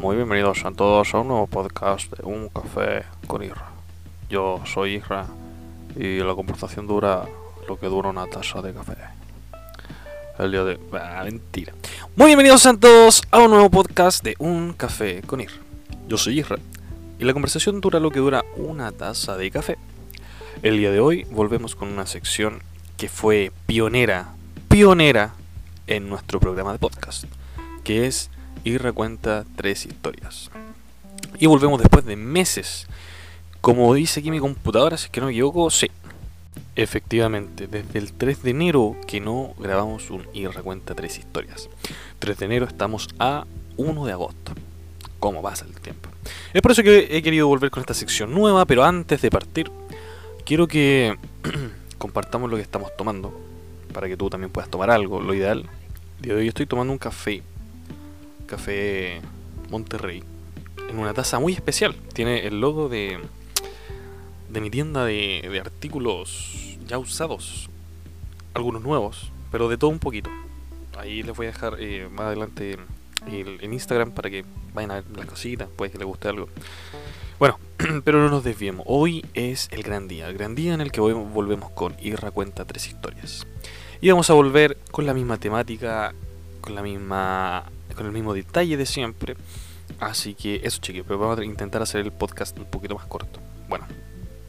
Muy bienvenidos a todos a un nuevo podcast de Un Café con Isra. Yo soy Isra y la conversación dura lo que dura una taza de café. El día de... Ah, mentira. Muy bienvenidos a todos a un nuevo podcast de Un Café con Isra. Yo soy Isra y la conversación dura lo que dura una taza de café. El día de hoy volvemos con una sección que fue pionera, pionera en nuestro programa de podcast, que es y recuenta tres historias. Y volvemos después de meses. Como dice aquí mi computadora, si es que no me equivoco, sí. Efectivamente, desde el 3 de enero que no grabamos un y recuenta tres historias. 3 de enero estamos a 1 de agosto. ¿Cómo pasa el tiempo? Es por eso que he querido volver con esta sección nueva, pero antes de partir, quiero que compartamos lo que estamos tomando, para que tú también puedas tomar algo. Lo ideal, de hoy estoy tomando un café Café Monterrey en una taza muy especial. Tiene el logo de, de mi tienda de, de artículos ya usados, algunos nuevos, pero de todo un poquito. Ahí les voy a dejar eh, más adelante el, en Instagram para que vayan a ver las cositas, puede que les guste algo. Bueno, pero no nos desviemos. Hoy es el gran día, el gran día en el que volvemos con Irra Cuenta Tres Historias. Y vamos a volver con la misma temática, con la misma con el mismo detalle de siempre. Así que eso, chiquillos. Pero vamos a intentar hacer el podcast un poquito más corto. Bueno,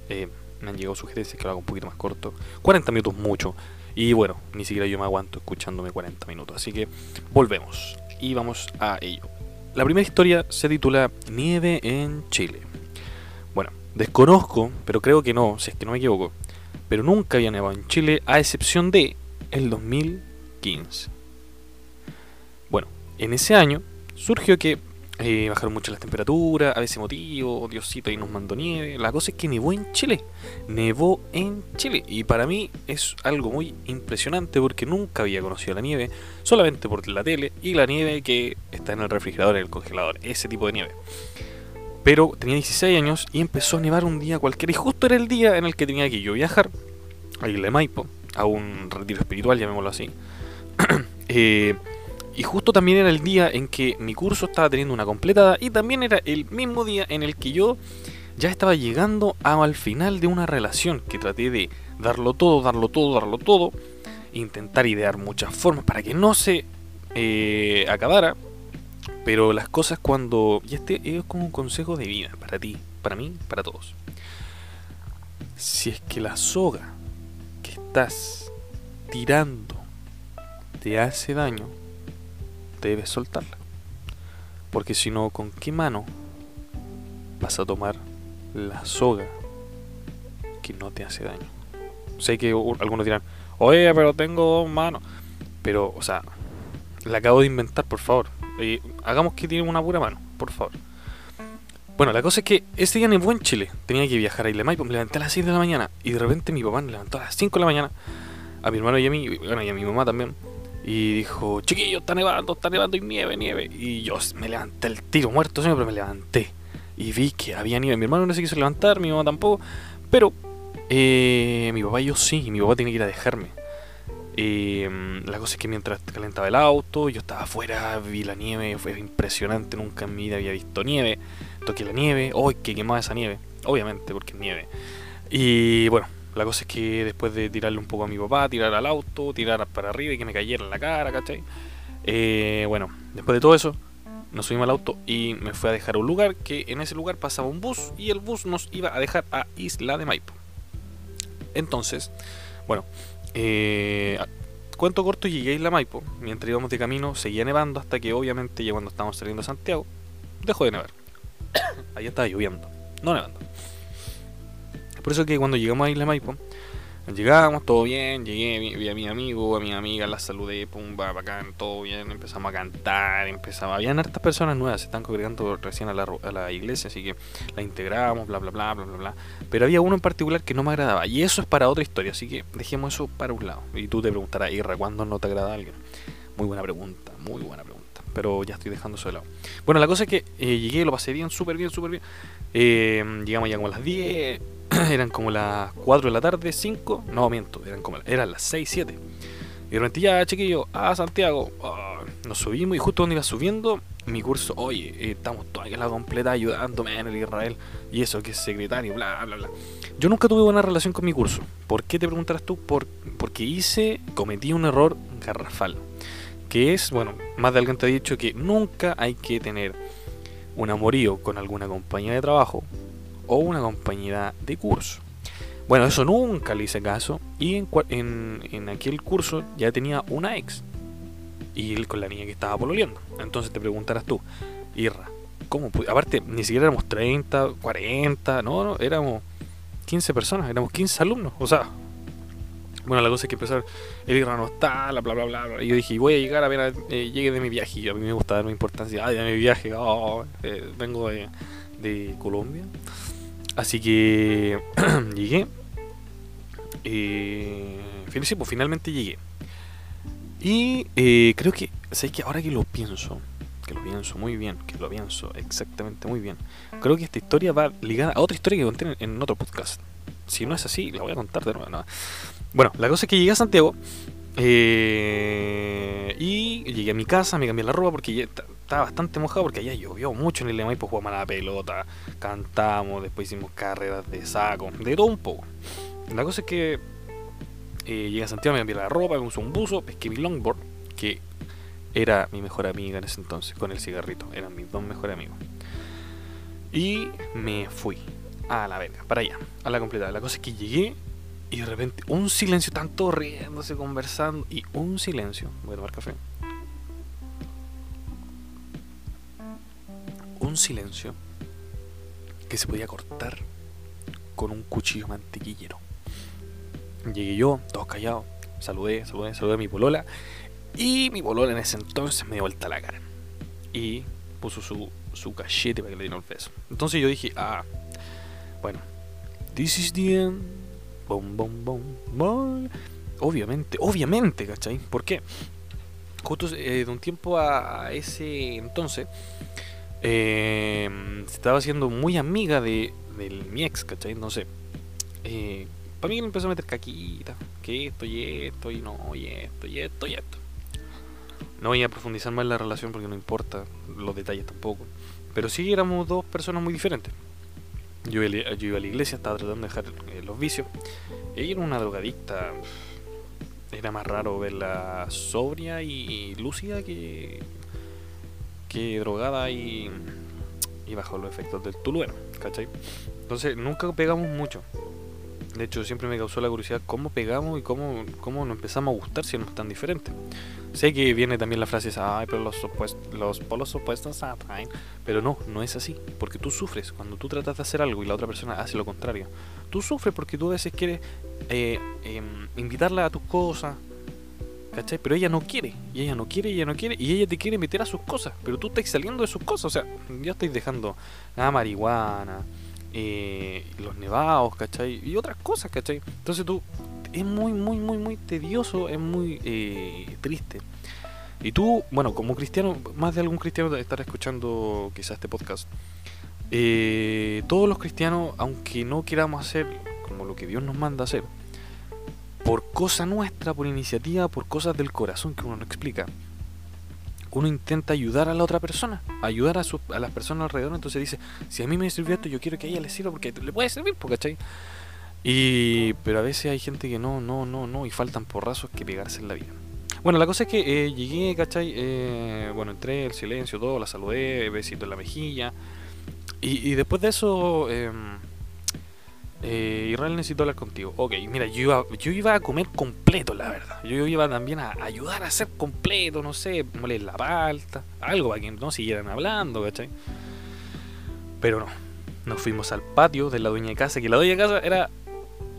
eh, me han llegado sugerencias que lo haga un poquito más corto. 40 minutos mucho. Y bueno, ni siquiera yo me aguanto escuchándome 40 minutos. Así que volvemos y vamos a ello. La primera historia se titula Nieve en Chile. Bueno, desconozco, pero creo que no, si es que no me equivoco. Pero nunca había nevado en Chile a excepción de el 2015. En ese año surgió que eh, bajaron mucho las temperaturas, a veces motivo, Diosito ahí nos mandó nieve. La cosa es que nevó en Chile. Nevó en Chile. Y para mí es algo muy impresionante porque nunca había conocido la nieve, solamente por la tele y la nieve que está en el refrigerador, en el congelador, ese tipo de nieve. Pero tenía 16 años y empezó a nevar un día cualquiera. Y justo era el día en el que tenía que yo viajar a Isla de Maipo, a un retiro espiritual, llamémoslo así. eh, y justo también era el día en que mi curso estaba teniendo una completada y también era el mismo día en el que yo ya estaba llegando al final de una relación que traté de darlo todo, darlo todo, darlo todo, intentar idear muchas formas para que no se eh, acabara. Pero las cosas cuando... Y este es como un consejo de vida para ti, para mí, para todos. Si es que la soga que estás tirando te hace daño, debes soltarla. Porque si no, ¿con qué mano vas a tomar la soga que no te hace daño? Sé que algunos dirán, oye, pero tengo dos manos. Pero, o sea, la acabo de inventar, por favor. hagamos que tiene una pura mano, por favor. Bueno, la cosa es que ese día nevó en Chile. Tenía que viajar a Isla. Me levanté a las 6 de la mañana. Y de repente mi papá me levantó a las 5 de la mañana. A mi hermano y a mí, bueno, y a mi mamá también. Y dijo, chiquillo, está nevando, está nevando y nieve, nieve. Y yo me levanté el tiro, muerto siempre, pero me levanté. Y vi que había nieve. Mi hermano no se quiso levantar, mi mamá tampoco. Pero eh, mi papá y yo sí, y mi papá tenía que ir a dejarme. Eh, la cosa es que mientras calentaba el auto, yo estaba afuera, vi la nieve, fue impresionante, nunca en mi vida había visto nieve. Toqué la nieve, ¡ay, que quemaba esa nieve! Obviamente, porque es nieve. Y bueno, la cosa es que después de tirarle un poco a mi papá, tirar al auto, tirar para arriba y que me cayera en la cara, ¿cachai? Eh, bueno, después de todo eso, nos subimos al auto y me fue a dejar un lugar que en ese lugar pasaba un bus y el bus nos iba a dejar a Isla de Maipo. Entonces, bueno, eh, cuento corto, llegué a Isla Maipo. Mientras íbamos de camino, seguía nevando hasta que obviamente ya cuando estábamos saliendo a Santiago, dejó de nevar. Ahí estaba lloviendo, no nevando. Por eso que cuando llegamos a Isla Maipo, llegamos, todo bien, llegué, vi a mi amigo, a mi amiga, la saludé, pum, va, bacán, todo bien, empezamos a cantar, empezamos, habían hartas personas nuevas, se están congregando recién a la, a la iglesia, así que la integramos, bla, bla, bla, bla, bla, bla. Pero había uno en particular que no me agradaba, y eso es para otra historia, así que dejemos eso para un lado. Y tú te preguntarás, Irra, ¿cuándo no te agrada alguien? Muy buena pregunta, muy buena pregunta, pero ya estoy dejando eso de lado. Bueno, la cosa es que eh, llegué, lo pasé bien, súper bien, súper bien. Eh, llegamos ya como a las 10 eran como las 4 de la tarde, 5, no miento, eran como eran las 6, 7. Y de repente ya, chiquillo, a Santiago, ah, nos subimos y justo donde iba subiendo, mi curso, oye, eh, estamos toda la completa ayudándome en el Israel, y eso que es secretario, bla, bla, bla. Yo nunca tuve buena relación con mi curso. ¿Por qué te preguntarás tú? Por, porque hice, cometí un error garrafal. Que es, bueno, más de alguien te ha dicho que nunca hay que tener un amorío con alguna compañía de trabajo o una compañera de curso. Bueno, eso nunca le hice caso. Y en, en, en aquel curso ya tenía una ex y él con la niña que estaba pololeando. Entonces te preguntarás tú, Irra, ¿cómo Aparte, ni siquiera éramos 30, 40, no, no, éramos 15 personas, éramos 15 alumnos. O sea, bueno, la cosa es que empezar, el Irra no está, bla, bla, bla, bla. Y yo dije, voy a llegar a ver, eh, llegue de mi viaje. Y a mí me gusta darme importancia, ay, de mi viaje, oh, eh, vengo de, Colombia. Así que llegué. Eh, fíjense, pues finalmente llegué. Y eh, creo que, sé que ahora que lo pienso, que lo pienso muy bien, que lo pienso exactamente muy bien, creo que esta historia va ligada a otra historia que conté en, otro podcast. Si no es así, la voy a contar de nuevo. Bueno, la cosa es que llegué a Santiago eh, y llegué a mi casa, me cambié la ropa porque estaba bastante mojado porque allá llovió mucho en el y pues jugamos a la pelota, cantamos, después hicimos carreras de saco, de todo un poco. La cosa es que eh, llegué a Santiago, me cambié la ropa, me puse un buzo, pesqué mi longboard, que era mi mejor amiga en ese entonces, con el cigarrito, eran mis dos mejores amigos. Y me fui a la verga, para allá, a la completa. La cosa es que llegué y de repente un silencio, tanto riéndose, conversando, y un silencio. Voy a tomar café. Un silencio que se podía cortar con un cuchillo mantequillero. Llegué yo, todos callados, saludé, saludé, saludé a mi polola. Y mi polola en ese entonces me dio vuelta la cara. Y puso su, su cachete para que le diera el beso. Entonces yo dije, ah, bueno, this is the end. Bom, bom, bom, bom. Obviamente, obviamente, ¿cachai? ¿Por qué? Justo eh, de un tiempo a, ese entonces, eh, se estaba haciendo muy amiga de, de mi ex, ¿cachai? Entonces, eh, para mí empezó a meter caquita, que esto y esto y no, y esto y esto y esto. No voy a profundizar más en la relación porque no importa los detalles tampoco. Pero sí éramos dos personas muy diferentes. Yo, iba a la iglesia, estaba tratando de dejar eh, los vicios. Ella era una drogadicta. Era más raro verla sobria y lúcida que, que drogada y, y bajo los efectos del tulueno, ¿cachai? Entonces nunca pegamos mucho. De hecho, siempre me causó la curiosidad cómo pegamos y cómo, cómo nos empezamos a gustar si no es tan diferente. Sé que viene también la frase, ay, pero los, los polos opuestos atraen. Pero no, no es así. Porque tú sufres cuando tú tratas de hacer algo y la otra persona hace lo contrario. Tú sufres porque tú a veces quieres eh, em, invitarla a tus cosas. Pero ella no quiere, y ella no quiere, y ella no quiere, y ella te quiere meter a sus cosas, pero tú estás saliendo de sus cosas, o sea, ya estáis dejando la marihuana, eh, los nevados, ¿cachai? Y otras cosas, ¿cachai? Entonces tú, es muy, muy, muy, muy tedioso, es muy eh, triste. Y tú, bueno, como cristiano, más de algún cristiano estar escuchando quizás este podcast. Eh, todos los cristianos, aunque no queramos hacer como lo que Dios nos manda hacer, por cosa nuestra, por iniciativa, por cosas del corazón que uno no explica, uno intenta ayudar a la otra persona, ayudar a, su, las personas alrededor. Entonces dice, si a mí me sirvió esto, yo quiero que a ella le sirva porque le puede servir, ¿cachai? Y, pero a veces hay gente que no, no, no, no, y faltan porrazos que pegarse en la vida. Bueno, la cosa es que eh, llegué, ¿cachai? Eh, bueno, entré, el silencio, todo, la saludé, besito en la mejilla. Y, después de eso, eh, eh, Israel necesito hablar contigo. Ok, mira, yo iba, yo iba a comer completo, la verdad. Yo iba también a ayudar a hacer completo, no sé, moler la palta, algo para que no siguieran hablando, ¿cachai? Pero no, nos fuimos al patio de la dueña de casa, que la dueña de casa era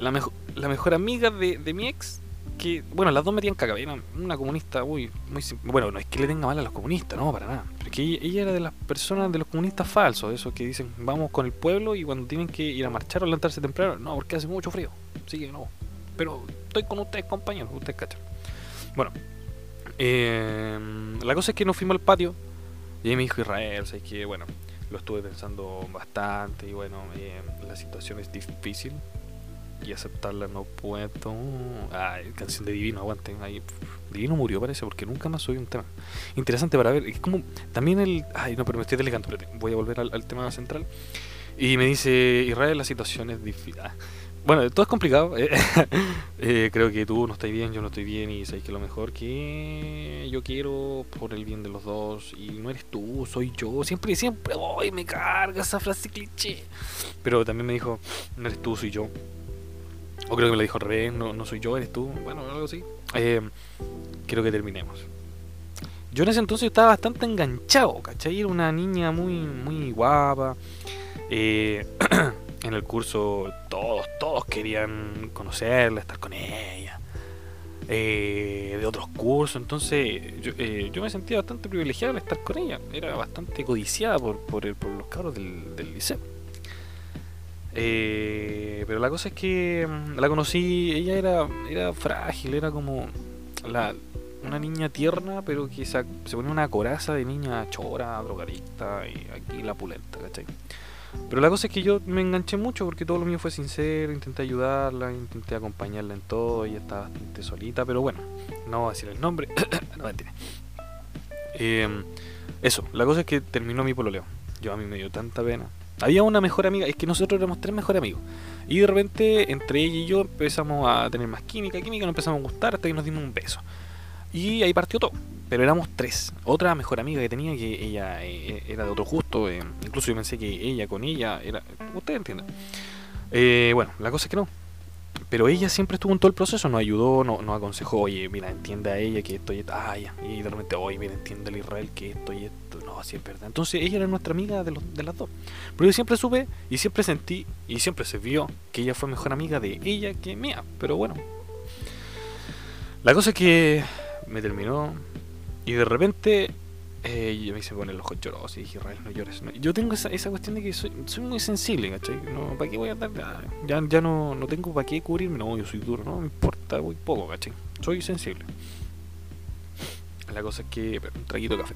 la, mejor la mejor amiga de, de mi ex que, bueno, las dos metían caca, era una comunista muy, muy, bueno, no es que le tenga mal a los comunistas, no, para nada, porque ella, era de las personas de los comunistas falsos, esos que dicen, vamos con el pueblo y cuando tienen que ir a marchar o levantarse temprano, no, porque hace mucho frío, así que no, pero estoy con ustedes, compañeros, ustedes cachan. Bueno, eh, la cosa es que nos fuimos al patio y ahí me dijo Israel, o que, bueno, lo estuve pensando bastante y bueno, eh, la situación es difícil y aceptarla no puedo. Ay, canción de Divino, aguante. Ahí, Divino murió, parece, porque nunca más subí un tema. Interesante para ver. Es como también el. Ay, no, pero me estoy delegando. voy a volver al, tema central. Y me dice: Israel, la situación es difícil. Ah, bueno, todo es complicado. Eh, eh, creo que tú no estás bien, yo no estoy bien. Y sabes que lo mejor que yo quiero por el bien de los dos. Y no eres tú, soy yo. Siempre, siempre, voy, me carga esa frase cliché. Pero también me dijo: No eres tú, soy yo. O creo que me lo dijo al revés, no, no soy yo, eres tú. Bueno, algo así. Eh, quiero que terminemos. Yo en ese entonces estaba bastante enganchado, ¿cachai? Era una niña muy, muy guapa. Eh, en el curso todos, todos querían conocerla, estar con ella. Eh, de otros cursos, entonces yo, yo, me sentía bastante privilegiado al estar con ella. Era bastante codiciada por, por, los cabros del, del liceo. Eh, pero la cosa es que mm, la conocí, ella era, era frágil, era como la, una niña tierna, pero que se, ponía una coraza de niña chora, drogadicta y aquí la pulenta, ¿cachai? Pero la cosa es que yo me enganché mucho porque todo lo mío fue sincero, intenté ayudarla, intenté acompañarla en todo, ella estaba bastante solita, pero bueno, no voy a decir el nombre, no. Eh, eso, la cosa es que terminó mi pololeo. Yo a mí me dio tanta pena, había una mejor amiga, es que nosotros éramos tres mejores amigos. Y de repente, entre ella y yo empezamos a tener más química, química, nos empezamos a gustar hasta que nos dimos un beso. Y ahí partió todo. Pero éramos tres. Otra mejor amiga que tenía, que ella eh, era de otro gusto. Eh, incluso yo pensé que ella con ella era. Ustedes entienden. Eh, bueno, la cosa es que no. Pero ella siempre estuvo en todo el proceso, nos ayudó, nos, nos aconsejó, oye, mira, entiende a ella que esto y esto, ah. Y de repente, oye, mira, entiende a Israel que esto y esto, no, así es verdad. Entonces ella era nuestra amiga de, los, de las dos. Pero yo siempre supe y siempre sentí y siempre se vio que ella fue mejor amiga de ella que mía. Pero bueno, la cosa es que me terminó y de repente eh, yo me hice poner los ojos llorosos y dije, Israel, no llores. Yo tengo esa, esa cuestión de que soy, soy muy sensible, ¿cachai? No, ¿Para qué voy a dar? Ya, ya no, no tengo para qué cubrirme, no, yo soy duro, no me importa muy poco, ¿cachai? Soy sensible. La cosa es que, un traguito de café.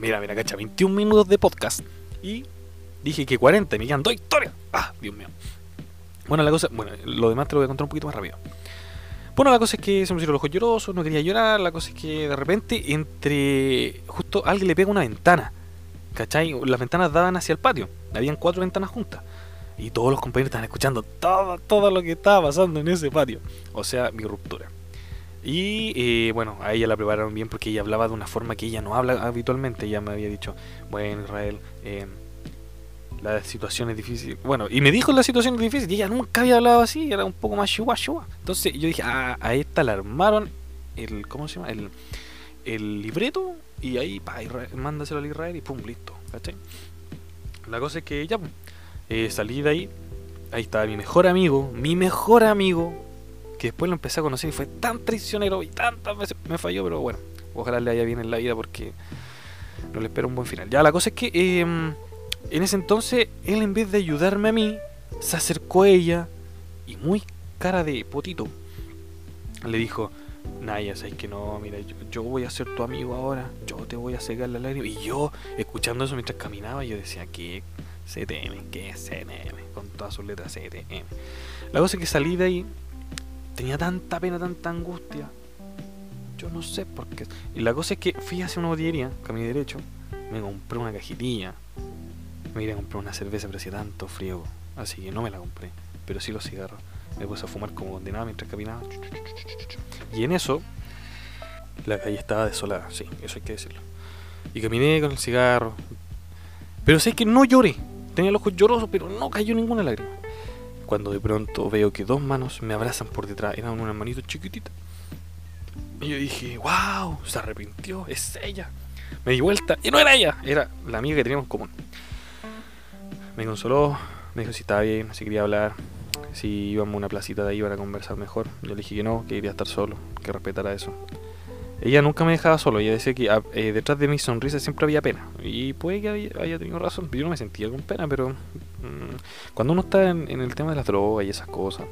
Mira, mira, cacha, 21 minutos de podcast y dije que 40 y me quedan dos historias. Ah, Dios mío. Bueno, la cosa, bueno, lo demás te lo voy a contar un poquito más rápido. Bueno, la cosa es que se me pusieron los ojos llorosos, no quería llorar. La cosa es que de repente, entre. Justo alguien le pega una ventana. ¿Cachai? Las ventanas daban hacia el patio. Habían cuatro ventanas juntas. Y todos los compañeros estaban escuchando todo, todo lo que estaba pasando en ese patio. O sea, mi ruptura. Y eh, bueno, a ella la prepararon bien porque ella hablaba de una forma que ella no habla habitualmente. Ella me había dicho, bueno, Israel, eh, la situación es difícil. Bueno, y me dijo la situación es difícil y ella nunca había hablado así, era un poco más shua shua. Entonces yo dije, ah, a esta la armaron el, ¿cómo se llama? El, el libreto y ahí, pa, mándaselo al Israel y pum, listo, ¿cachai? La cosa es que ya, eh, salí de ahí, ahí estaba mi mejor amigo, mi mejor amigo, que después lo empecé a conocer y fue tan traicionero y tantas veces me falló, pero bueno, ojalá le haya bien en la vida porque no le espero un buen final. Ya, la cosa es que... Eh, en ese entonces, él en vez de ayudarme a mí, se acercó a ella y muy cara de potito, le dijo, Naya, sabes que no, mira, yo, voy a ser tu amigo ahora, yo te voy a cegar la lágrima. Y yo, escuchando eso mientras caminaba, yo decía, ¿qué? CTM, ¿qué CNM? Con todas sus letras CTM. La cosa es que salí de ahí, tenía tanta pena, tanta angustia. Yo no sé por qué. Y la cosa es que fui hacia una botillería, caminé derecho, me compré una cajitilla, me iba a comprar una cerveza, pero hacía tanto frío, así que no me la compré. Pero sí los cigarros. Me puse a fumar como condenado mientras caminaba. Y en eso, la calle estaba desolada, sí, eso hay que decirlo. Y caminé con el cigarro. Pero sé que no lloré. Tenía los ojos llorosos, pero no cayó ninguna lágrima. Cuando de pronto veo que dos manos me abrazan por detrás. Eran unas manitos chiquititas. Y yo dije, wow, se arrepintió, es ella. Me di vuelta y no era ella, era la amiga que teníamos en común me consoló, me dijo si estaba bien, si quería hablar, si íbamos a una placita de ahí para conversar mejor. Yo le dije que no, que quería estar solo, que respetara eso. Ella nunca me dejaba solo, ella decía que ah, eh, detrás de mi sonrisa siempre había pena. Y puede que haya, tenido razón, yo no me sentía con pena, pero mm, cuando uno está en, el tema de las drogas y esas cosas,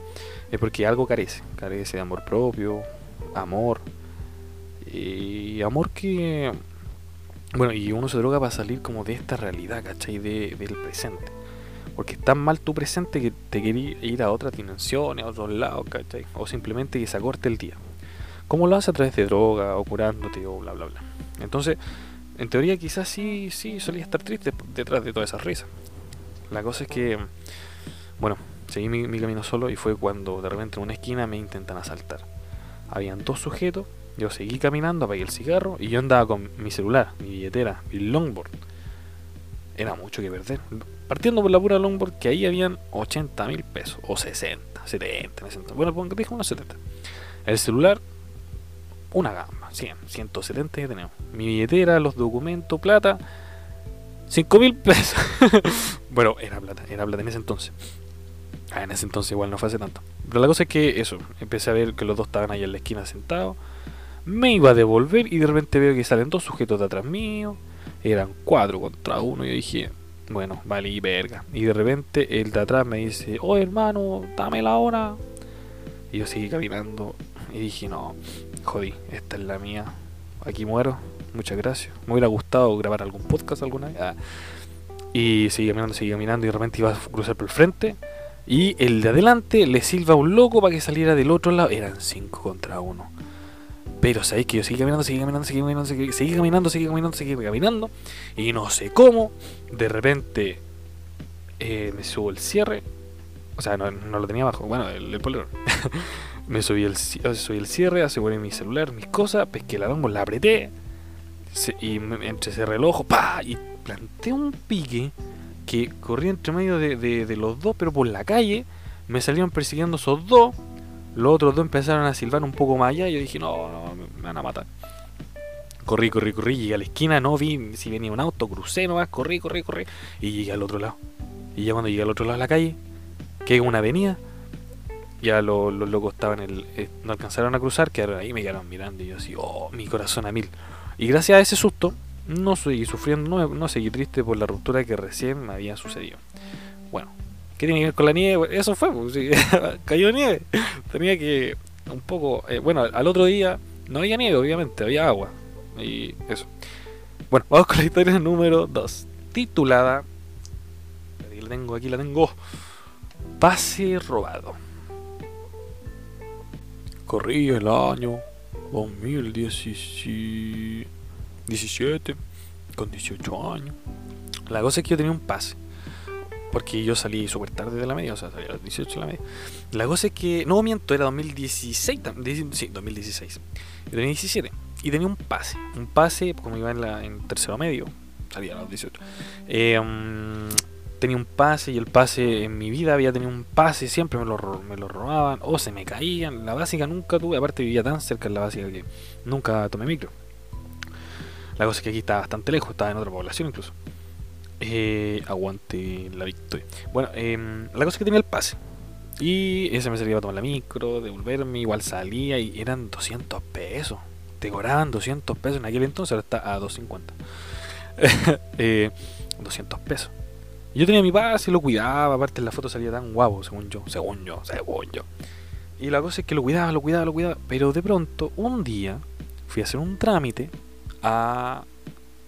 es porque algo carece. Carece de amor propio, amor. Y amor que bueno, y uno se droga para salir como de esta realidad, ¿cachai? De, del presente. Porque estás mal tu presente que te quería ir a otras dimensiones, a otros lados, ¿cachai? O simplemente que se acorte el día. ¿Cómo lo haces a través de droga o curándote o bla bla bla? Entonces, en teoría quizás sí, sí solía estar triste detrás de todas esas risas. La cosa es que, bueno, seguí mi, mi, camino solo y fue cuando de repente en una esquina me intentan asaltar. Habían dos sujetos, yo seguí caminando, apagué el cigarro y yo andaba con mi celular, mi billetera, mi longboard. Era mucho que perder. Partiendo por la pura longboard, que ahí habían 80 mil pesos, o 60, 70, 60. Bueno, dijo unos 70. El celular, una gama, 100, 170 ya tenemos. Mi billetera, los documentos, plata, 5 mil pesos. bueno, era plata, era plata en ese entonces. Ah, en ese entonces igual no fue hace tanto. Pero la cosa es que eso, empecé a ver que los dos estaban ahí en la esquina sentados. Me iba a devolver y de repente veo que salen dos sujetos de atrás mío. Eran cuatro contra uno. Y yo dije, bueno, vale, y verga. Y de repente el de atrás me dice, oh hermano, dame la hora. Y yo seguí caminando y dije, no, jodí, esta es la mía. Aquí muero, muchas gracias. Me hubiera gustado grabar algún podcast alguna vez. Ah. Y seguí caminando, seguí caminando y de repente iba a cruzar por el frente. Y el de adelante le silba a un loco para que saliera del otro lado. Eran cinco contra uno. Pero sabéis que yo seguí caminando, seguí caminando, seguí caminando, seguí, caminando, seguí caminando, caminando. Y no sé cómo, de repente eh, me subo el cierre. O sea, no, lo tenía abajo, bueno, el, el me subí el, subí el cierre, aseguré mi celular, mis cosas, pesqué la longo, la apreté. Y entre ese reloj, pa, y planté un pique que corría entre medio de, de, de los dos, pero por la calle me salieron persiguiendo esos dos los otros dos empezaron a silbar un poco más allá y yo dije, no, me van a matar. Corrí, corrí, corrí, llegué a la esquina, no vi si venía un auto, crucé nomás, corrí, corrí, corrí, y llegué al otro lado. Y ya cuando llegué al otro lado de la calle, que es una avenida, ya los, los locos estaban. Eh, no alcanzaron a cruzar, quedaron ahí, me quedaron mirando y yo así, oh, mi corazón a mil. Y gracias a ese susto, no seguí sufriendo, no, no seguí triste por la ruptura que recién me había sucedido. ¿Qué tiene que ver con la nieve? Eso fue, pues, sí. cayó nieve. Tenía que un poco... Eh, bueno, al otro día no había nieve, obviamente, había agua. Y eso. Bueno, vamos con la historia número 2. Titulada... Aquí la tengo, aquí la tengo. Pase robado. Corrí el año 2017 con 18 años. La cosa es que yo tenía un pase porque yo salí súper tarde de la media, o sea, salí a las 18 de la media. La cosa es que, no miento, era 2016, sí, 2016. Yo tenía 17 y tenía un pase, un pase, como iba en, la, en tercero medio, salía a las 18. Eh, um, tenía un pase y el pase en mi vida había tenido un pase, siempre me lo, me lo robaban o se me caían. La básica nunca tuve, aparte vivía tan cerca de la básica que nunca tomé micro. La cosa es que aquí está bastante lejos, estaba en otra población incluso. Eh, aguante la victoria. Bueno, eh, la cosa es que tenía el pase. Y ese me servía para tomar la micro, devolverme, igual salía y eran 200 pesos. Te cobraban 200 pesos en aquel entonces, ahora está a 250. eh, 200 pesos. Yo tenía mi pase, lo cuidaba, aparte la foto salía tan guapo, según yo, según yo, según yo. Y la cosa es que lo cuidaba, lo cuidaba, lo cuidaba. Pero de pronto, un día, fui a hacer un trámite a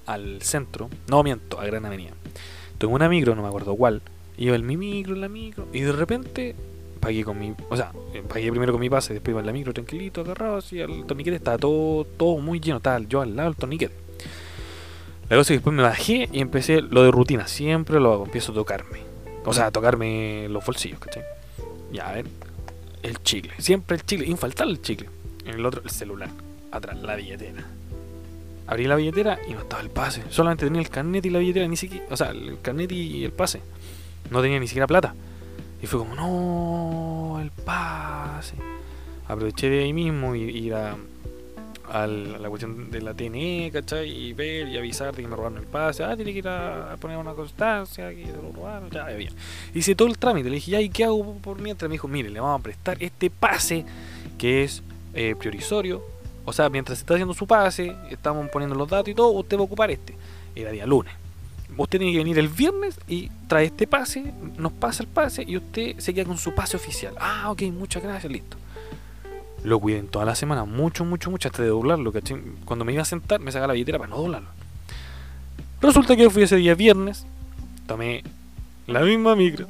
al centro, no miento, a Gran Avenida. Tengo una micro, no me acuerdo cuál. Iba en mi micro, en la micro, y de repente pagué con mi. O sea, pagué primero con mi pase, después iba en la micro tranquilito, agarrado así al torniquete, estaba todo, todo muy lleno, estaba yo al lado del torniquete. La cosa es que después me bajé y empecé lo de rutina, siempre lo hago, empiezo a tocarme. O sea, a tocarme los bolsillos, ¿cachai? Ya, a ver, el chicle, siempre el chicle, infaltable el chicle. En el otro, el celular, atrás, la billetera Abrí la billetera y no estaba el pase. Solamente tenía el carnet y la billetera, ni siquiera. O sea, el carnet y el pase. No tenía ni siquiera plata. Y fue como, no, el pase. Aproveché de ahí mismo y ir a, la cuestión de la TNE, ¿cachai? Y ver y avisar de que me robaron el pase. Ah, tiene que ir a, poner una constancia, que se lo robaron, ya, bien. Hice todo el trámite. Le dije, ya, ¿y qué hago por mientras? Me dijo, mire, le vamos a prestar este pase que es eh, o sea, mientras está haciendo su pase, estamos poniendo los datos y todo, usted va a ocupar este. Era día lunes. Usted tiene que venir el viernes y trae este pase, nos pasa el pase y usted se queda con su pase oficial. Ah, ok, muchas gracias, listo. Lo cuiden toda la semana, mucho, mucho, mucho, hasta de doblarlo. Cuando me iba a sentar, me sacaba la billetera para no doblarlo. Resulta que yo fui ese día viernes, tomé la misma micro.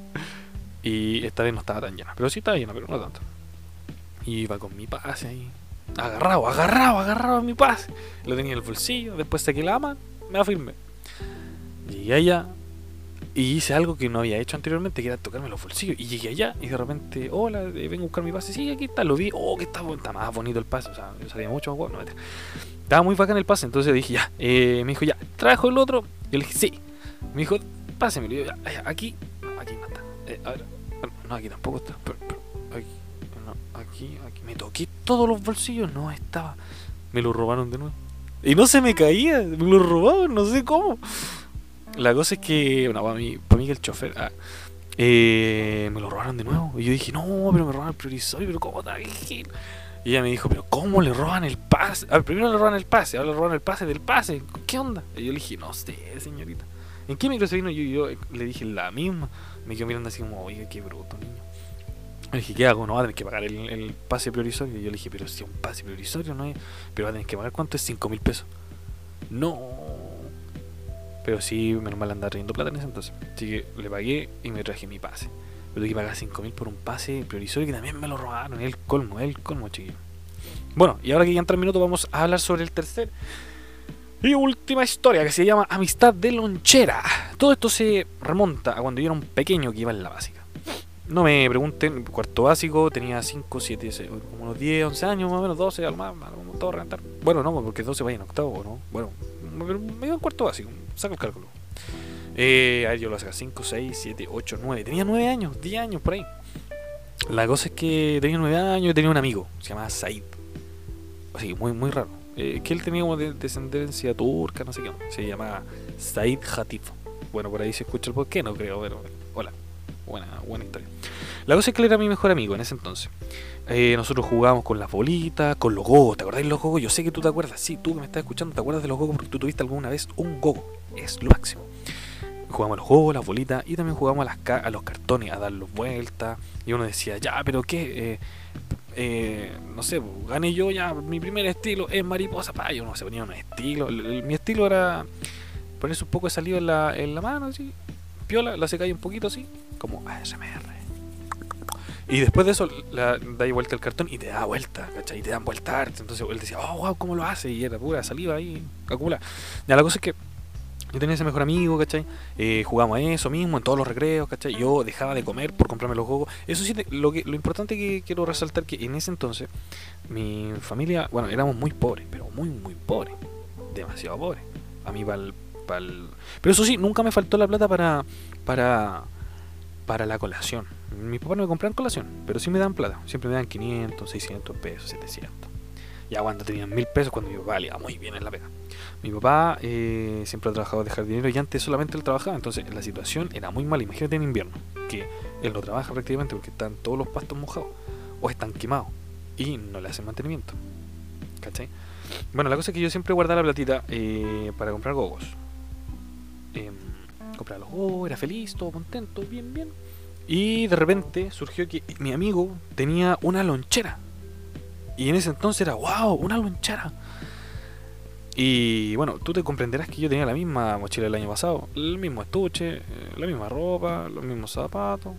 Y esta vez no estaba tan llena, pero sí estaba llena, pero no tanto. Y iba con mi pase ahí. Agarrado, agarrado, agarrado mi pase. Lo tenía en el bolsillo, después saqué la ama, me afirmé. Llegué allá y hice algo que no había hecho anteriormente, que era tocarme los bolsillos. Y llegué allá y de repente, hola, eh, vengo a buscar mi pase. Sí, aquí está, lo vi. Oh, que está, está más bonito el pase. O sea, yo sabía mucho, bueno, no, estaba muy bacán el pase, entonces dije, ya, eh, me dijo, ya, trajo el otro. Yo le dije, sí. Me dijo, pásemelo. Yo, ya, aquí, no, aquí no está. Eh, a ver, no, aquí tampoco está. Pero, Me toqué todos los bolsillos, no estaba. Me lo robaron de nuevo. Y no se me caía, me lo robaron, no sé cómo. La cosa es que, bueno, para mí, para mí que el chofer, ah, eh, me lo robaron de nuevo. Y yo dije, no, pero me robaron el priorizador, pero ¿cómo está Y ella me dijo, pero ¿cómo le roban el pase? A ver, primero le roban el pase, ahora le roban el pase del pase. ¿Qué onda? Y yo le dije, no sé, señorita. ¿En qué micro se vino? Yo, yo le dije la misma. Me quedó mirando así como, oiga, qué bruto, niño. Le dije, ¿qué hago? No va a tener que pagar el, pase priorisorio. Y yo le dije, pero si es un pase priorisorio, no es. Pero va a tener que pagar, ¿cuánto es? 5 mil pesos. No. Pero sí, menos mal andar trayendo plata en ese entonces. Así que le pagué y me traje mi pase. Pero tuve que pagar 5 mil por un pase priorisorio que también me lo robaron. El colmo, el colmo, chiquillo. Bueno, y ahora que ya en 3 minutos vamos a hablar sobre el tercer y última historia que se llama Amistad de Lonchera. Todo esto se remonta a cuando yo era un pequeño que iba en la básica. No me pregunten, cuarto básico, tenía 5, 7, 6, como unos 10, 11 años, más o menos 12, algo más, todo reventar. Bueno, no, porque 12 vaya en octavo, ¿no? Bueno, me iba en cuarto básico, saco el cálculo. Eh, a ver, yo lo hacía 5, 6, 7, 8, 9. Tenía 9 años, 10 años por ahí. La cosa es que tenía 9 años y tenía un amigo, se llamaba Said. Así, muy, muy raro. Eh, que él tenía como de descendencia turca, no sé qué. Se llamaba Said Hatif. Bueno, por ahí se escucha el por qué, no creo, pero. Buena, buena historia. La cosa es que él era mi mejor amigo en ese entonces. Eh, nosotros jugábamos con las bolitas, con los gogos. ¿Te acordás de los gogos? Yo sé que tú te acuerdas. Sí, tú que me estás escuchando, ¿te acuerdas de los gogos? Porque tú tuviste alguna vez un gogo. Es lo máximo. Jugábamos los gogos, las bolitas y también jugábamos a, las a los cartones, a darlos vueltas. Y uno decía, ya, pero ¿qué? Eh, eh, no sé, gané yo ya, mi primer estilo es mariposa, pa, yo no se ponía un estilo, mi estilo era ponerse un poco de saliva en la, en la mano, así, piola, la se cae un poquito así, como ASMR. Y después de eso, la, da vuelta el cartón y te da vuelta, ¿cachai? Y te dan vuelta. Entonces él decía, oh, wow, ¿cómo lo hace? Y era pura saliva ahí, acumula. Ya la cosa es que yo tenía ese mejor amigo, ¿cachai? Eh, jugamos a eso mismo en todos los recreos, ¿cachai? Yo dejaba de comer por comprarme los juegos. Eso sí, lo importante que quiero resaltar que en ese entonces mi familia, bueno, éramos muy pobres, pero muy, muy pobres. Demasiado pobres. A mí para Pero eso sí, nunca me faltó la plata para, para, para la colación. Mis papás no me compraban colación, pero sí me dan plata. Siempre me dan 500, 600 pesos, 700. Ya cuando tenían mil pesos, cuando yo valía muy bien en la pega. Mi papá eh, siempre ha trabajado de jardinero y antes solamente él trabajaba, entonces la situación era muy mala. Imagínate en invierno, que él no trabaja prácticamente porque están todos los pastos mojados o están quemados y no le hacen mantenimiento. ¿Cachai? Bueno, la cosa es que yo siempre guardaba la platita eh, para comprar gogos. Eh, comprar los gogos, era feliz, todo contento, bien, bien. Y de repente surgió que mi amigo tenía una lonchera. Y en ese entonces era, wow, una lonchera. Y bueno, tú te comprenderás que yo tenía la misma mochila el año pasado, el mismo estuche, eh, la misma ropa, los mismos zapatos,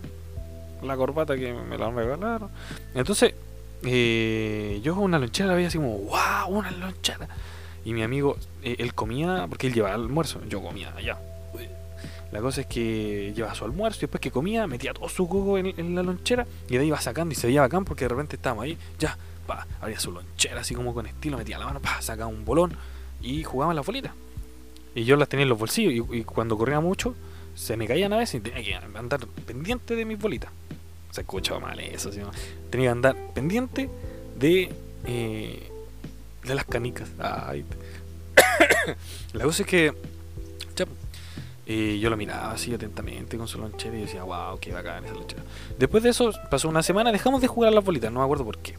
la corbata que me la regalaron. Entonces, eh, yo una lonchera la veía así como, wow, una lonchera. Y mi amigo, eh, él comía, porque él llevaba almuerzo, yo comía allá. La cosa es que llevaba su almuerzo y después que comía, metía todo su coco en, la lonchera y de ahí iba sacando y se veía bacán porque de repente estábamos ahí, ya, pa, abría su lonchera así como con estilo, metía la mano, pa, sacaba un bolón y jugaban las bolitas. Y yo las tenía en los bolsillos y, cuando corría mucho se me caían a veces y tenía que andar pendiente de mis bolitas. Se escuchaba mal eso, tenía que andar pendiente de, eh, de las canicas. Ay. La cosa es que yo lo miraba así atentamente con su lonchera y decía, wow, qué bacán esa lonchera. Después de eso pasó una semana, dejamos de jugar a las bolitas, no me acuerdo por qué.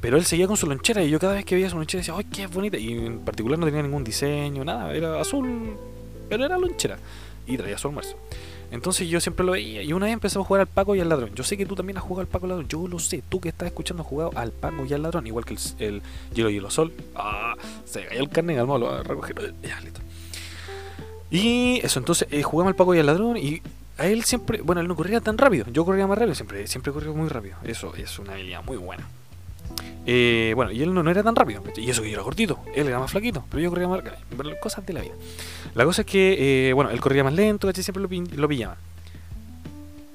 Pero él seguía con su lonchera y yo cada vez que veía su lonchera decía, ¡ay, qué bonita! Y en particular no tenía ningún diseño, nada, era azul, pero era lonchera. Y traía su almuerzo. Entonces yo siempre lo veía y una vez empezamos a jugar al Paco y al Ladrón. Yo sé que tú también has jugado al Paco y al Ladrón, yo lo sé. Tú que estás escuchando has jugado al Paco y al Ladrón, igual que el, el Hielo Sol. Ah, se cayó el carne, lo a recoger. Ya, listo. Y eso, entonces eh, jugamos al Paco y al Ladrón y a él siempre, bueno, él no corría tan rápido, yo corría más rápido, siempre, siempre corrió muy rápido, eso es una habilidad muy buena. Eh, bueno, y él no, no, era tan rápido, y eso que yo era cortito, él era más flaquito, pero yo corría más cosas de la vida. La cosa es que, eh, bueno, él corría más lento, ¿cachai? Siempre lo, lo pillaban.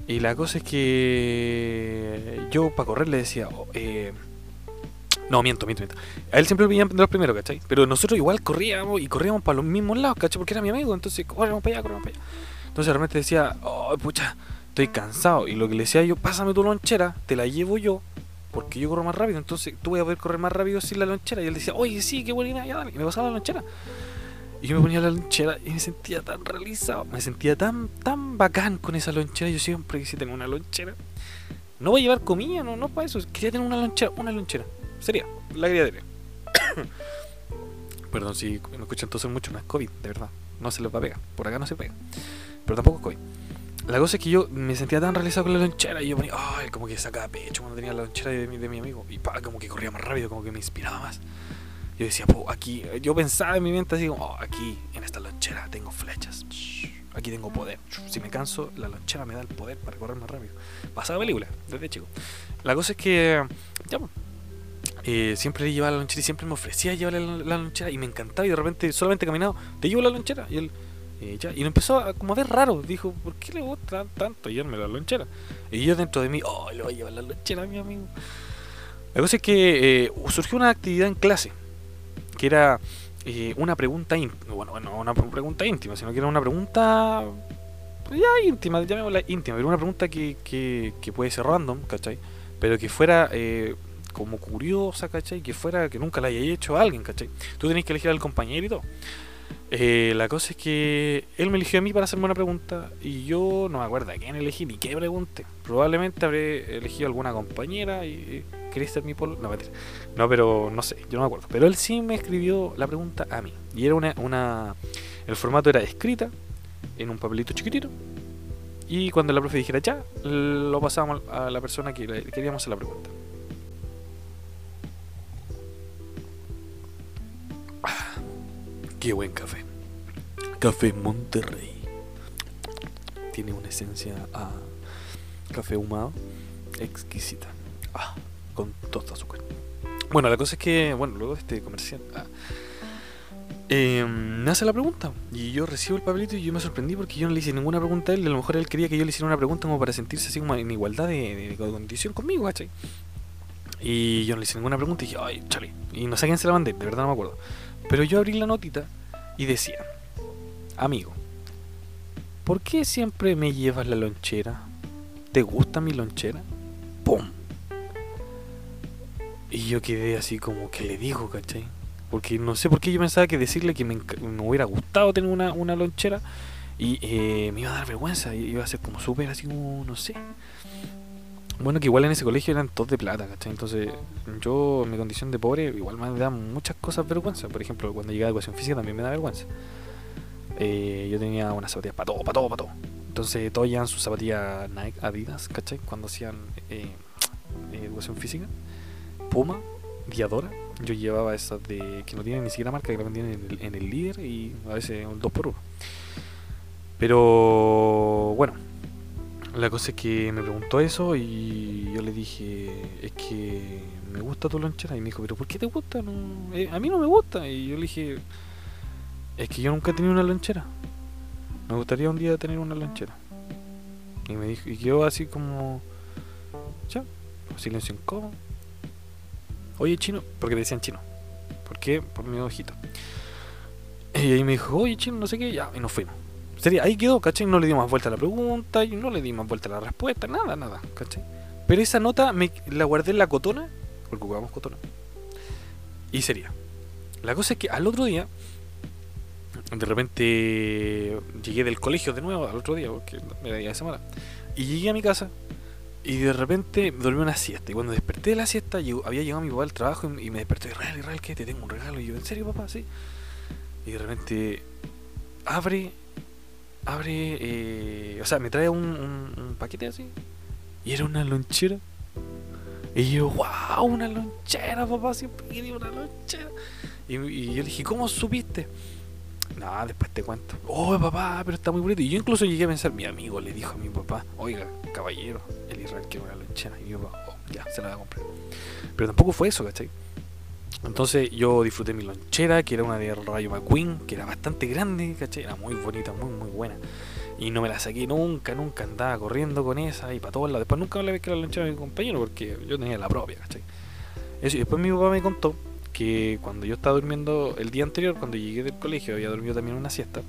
Y la cosa es que yo para correr le decía, oh, eh, no, miento, miento, miento. A él siempre lo pillaban de los primeros, ¿cachai? Pero nosotros igual corríamos y corríamos para los mismos lados, ¿cachai? Porque era mi amigo, entonces corríamos para allá, corríamos para allá. Entonces realmente decía, oh, pucha, estoy cansado. Y lo que le decía yo, pásame tu lonchera, te la llevo yo, porque yo corro más rápido. Entonces tú vas a poder correr más rápido sin la lonchera. Y él decía, oye, sí, qué buena idea. Y me pasaba la lonchera. Y yo me ponía la lonchera y me sentía tan realizado, me sentía tan, tan bacán con esa lonchera. Yo siempre quise tener una lonchera. No voy a llevar comida, no, no para eso. Quería tener una lonchera, una lonchera. Sería, la quería tener. Perdón si me escuchan toser mucho, no es COVID, de verdad. No se les va a pegar. Por acá no se pega pero tampoco COVID. La cosa es que yo me sentía tan realizado con la lonchera y yo ponía, ay, como que sacaba pecho cuando tenía la lonchera de mi, de mi amigo. Y pa, como que corría más rápido, como que me inspiraba más. Yo decía, pues aquí, yo pensaba en mi mente así como, oh, aquí, en esta lonchera tengo flechas. Aquí tengo poder. Si me canso, la lonchera me da el poder para correr más rápido. Pasaba película, desde chico. La cosa es que, ya, eh, siempre le llevaba la lonchera y siempre me ofrecía llevarle la, la, lonchera y me encantaba y de repente solamente caminado, te llevo la lonchera y él ya, y me empezó a, como ver raro. Dijo, ¿por qué le gusta tanto llevarme la lonchera? Y yo dentro de mí, oh, le voy a llevar la lonchera a mi amigo. La cosa es que eh, surgió una actividad en clase, que era eh, una pregunta íntima. Bueno, no una pregunta íntima, sino que era una pregunta ya íntima, llamémosla íntima, pero una pregunta que, que, puede ser random, ¿cachai? Pero que fuera eh, como curiosa, ¿cachai? Que fuera, que nunca la haya hecho alguien, ¿cachai? Tú tenés que elegir al compañero y todo. Eh, la cosa es que él me eligió a mí para hacerme una pregunta y yo no me acuerdo a quién elegí ni qué pregunté. Probablemente habré elegido alguna compañera y quería ser mi polo. No, pero no sé, yo no me acuerdo. Pero él sí me escribió la pregunta a mí. Y era una, una. El formato era escrita en un papelito chiquitito. Y cuando la profe dijera ya, lo pasábamos a la persona que queríamos hacer la pregunta. Qué buen café. Café Monterrey. Tiene una esencia a café humado exquisita. Ah, con toda azúcar. Bueno, la cosa es que, bueno, luego de este comercial, ah, eh, me hace la pregunta. Y yo recibo el papelito y yo me sorprendí porque yo no le hice ninguna pregunta a él. A lo mejor él quería que yo le hiciera una pregunta como para sentirse así como en igualdad de, condición conmigo, ¿cachai? Y yo no le hice ninguna pregunta y dije, ay, chale. Y no sé quién se la mandé, de verdad no me acuerdo. Pero yo abrí la notita y decía, amigo, ¿por qué siempre me llevas la lonchera? ¿Te gusta mi lonchera? ¡Pum! Y yo quedé así como que le digo, ¿cachai? Porque no sé por qué yo pensaba que decirle que me, hubiera gustado tener una, una lonchera y eh, me iba a dar vergüenza, iba a ser como súper así como, no sé. Bueno, que igual en ese colegio eran todos de plata, ¿cachai? Entonces, yo, en mi condición de pobre, igual me da muchas cosas vergüenza. Por ejemplo, cuando llegué a educación física también me da vergüenza. Eh, yo tenía unas zapatillas para todo, para todo, para todo. Entonces, todos llevan sus zapatillas Nike, Adidas, ¿cachai? Cuando hacían eh, educación física. Puma, Diadora. Yo llevaba esas de que no tienen ni siquiera marca, que la vendían en el, en el líder y a veces un 2 por 1 Pero, bueno la cosa es que me preguntó eso y yo le dije, es que me gusta tu lonchera. Y me dijo, pero ¿por qué te gusta? Eh, a mí no me gusta. Y yo le dije, es que yo nunca he tenido una lonchera. Me gustaría un día tener una lonchera. Y me dijo, y quedó así como, ya, silencio incómodo. Oye, chino, porque decían chino. ¿Por qué? Por mi ojito. Y ahí me dijo, oye, chino, no sé qué, ya, y nos fuimos. Sería, ahí quedó, ¿cachai? No le di más vuelta a la pregunta, y no le di más vuelta a la respuesta, nada, nada, ¿cachai? Pero esa nota me la guardé en la cotona, porque jugamos cotona. Y sería. La cosa es que al otro día, de repente llegué del colegio de nuevo, al otro día, porque era día de semana, y llegué a mi casa, y de repente dormí una siesta. Y cuando desperté de la siesta, había llegado mi papá al trabajo y, me despertó. Israel, Israel, ¿qué? Te tengo un regalo. Y yo, ¿en serio, papá? Sí. Y de repente abre abre, eh, o sea, me trae un, paquete así. Y era una lonchera. Y yo, wow, una lonchera, papá, siempre quería una lonchera. Y, yo le dije, ¿cómo supiste? Nada, después te cuento. Oh, papá, pero está muy bonito. Y yo incluso llegué a pensar, mi amigo le dijo a mi papá, oiga, caballero, el Israel quiere una lonchera. Y papá, oh, ya, se la va a comprar. Pero tampoco fue eso, ¿cachai? Entonces yo disfruté mi lonchera, que era una de Rayo McQueen, que era bastante grande, ¿cachai? Era muy bonita, muy, muy buena. Y no me la saqué nunca, nunca andaba corriendo con esa y para todos lados. Después nunca la que la lonchera de mi compañero porque yo tenía la propia, ¿cachai? Eso, y después mi papá me contó que cuando yo estaba durmiendo el día anterior, cuando llegué del colegio, había dormido también una siesta.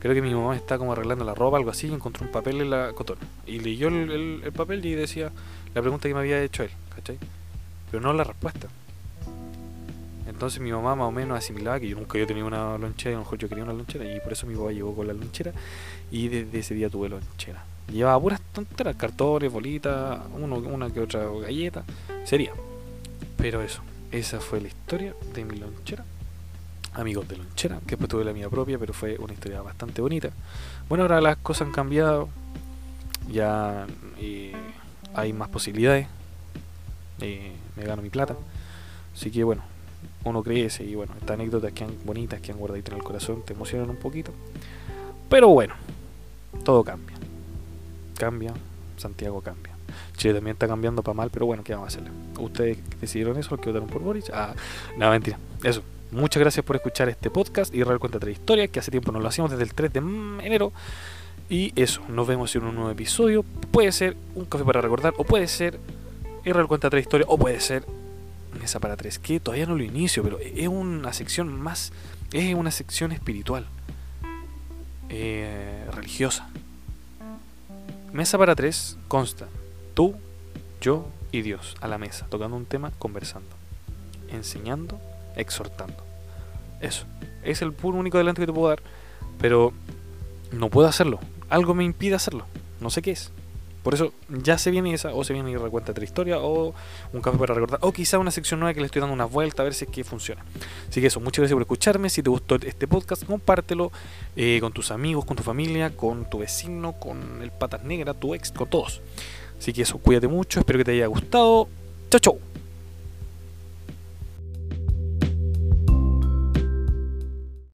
Creo que mi mamá estaba como arreglando la ropa, algo así, y encontró un papel en la cotona. Y leyó el, el papel y decía la pregunta que me había hecho él, ¿cachai? Pero no la respuesta. Entonces mi mamá más o menos asimilaba que yo nunca había tenido una lonchera y a lo mejor yo quería una lonchera y por eso mi papá llegó con la lonchera y desde ese día tuve lonchera. Llevaba puras tonteras, cartones, bolitas, uno, una que otra galleta, sería. Pero eso, esa fue la historia de mi lonchera. Amigos de lonchera, que después tuve la mía propia, pero fue una historia bastante bonita. Bueno, ahora las cosas han cambiado, ya eh, hay más posibilidades, eh, me gano mi plata. Así que bueno, uno crece y bueno, estas anécdotas que han bonitas, que han guardadito en el corazón, te emocionan un poquito. Pero bueno, todo cambia. Cambia, Santiago cambia. Chile también está cambiando para mal, pero bueno, ¿qué vamos a hacerle? ¿Ustedes decidieron eso, los que votaron por Boris? Ah, nada, mentira. Eso. Muchas gracias por escuchar este podcast y real cuenta historia que hace tiempo no lo hacíamos desde el 3 de enero. Y eso, nos vemos en un nuevo episodio. Puede ser un café para recordar, o puede ser real cuenta historia, o puede ser esa para tres, que todavía no lo inicio, pero es una sección más, es una sección espiritual, eh, religiosa. Mesa para tres consta tú, yo y Dios a la mesa, tocando un tema, conversando, enseñando, exhortando. Eso, es el puro único adelante que te puedo dar, pero no puedo hacerlo. Algo me impide hacerlo, no sé qué es. Por eso ya se viene esa, o se viene y recuenta otra historia, o un café para recordar, o quizá una sección nueva que le estoy dando una vuelta a ver si es que funciona. Así que eso, muchas gracias por escucharme. Si te gustó este podcast, compártelo eh, con tus amigos, con tu familia, con tu vecino, con el patas negra, tu ex, con todos. Así que eso, cuídate mucho, espero que te haya gustado. Chao, chao.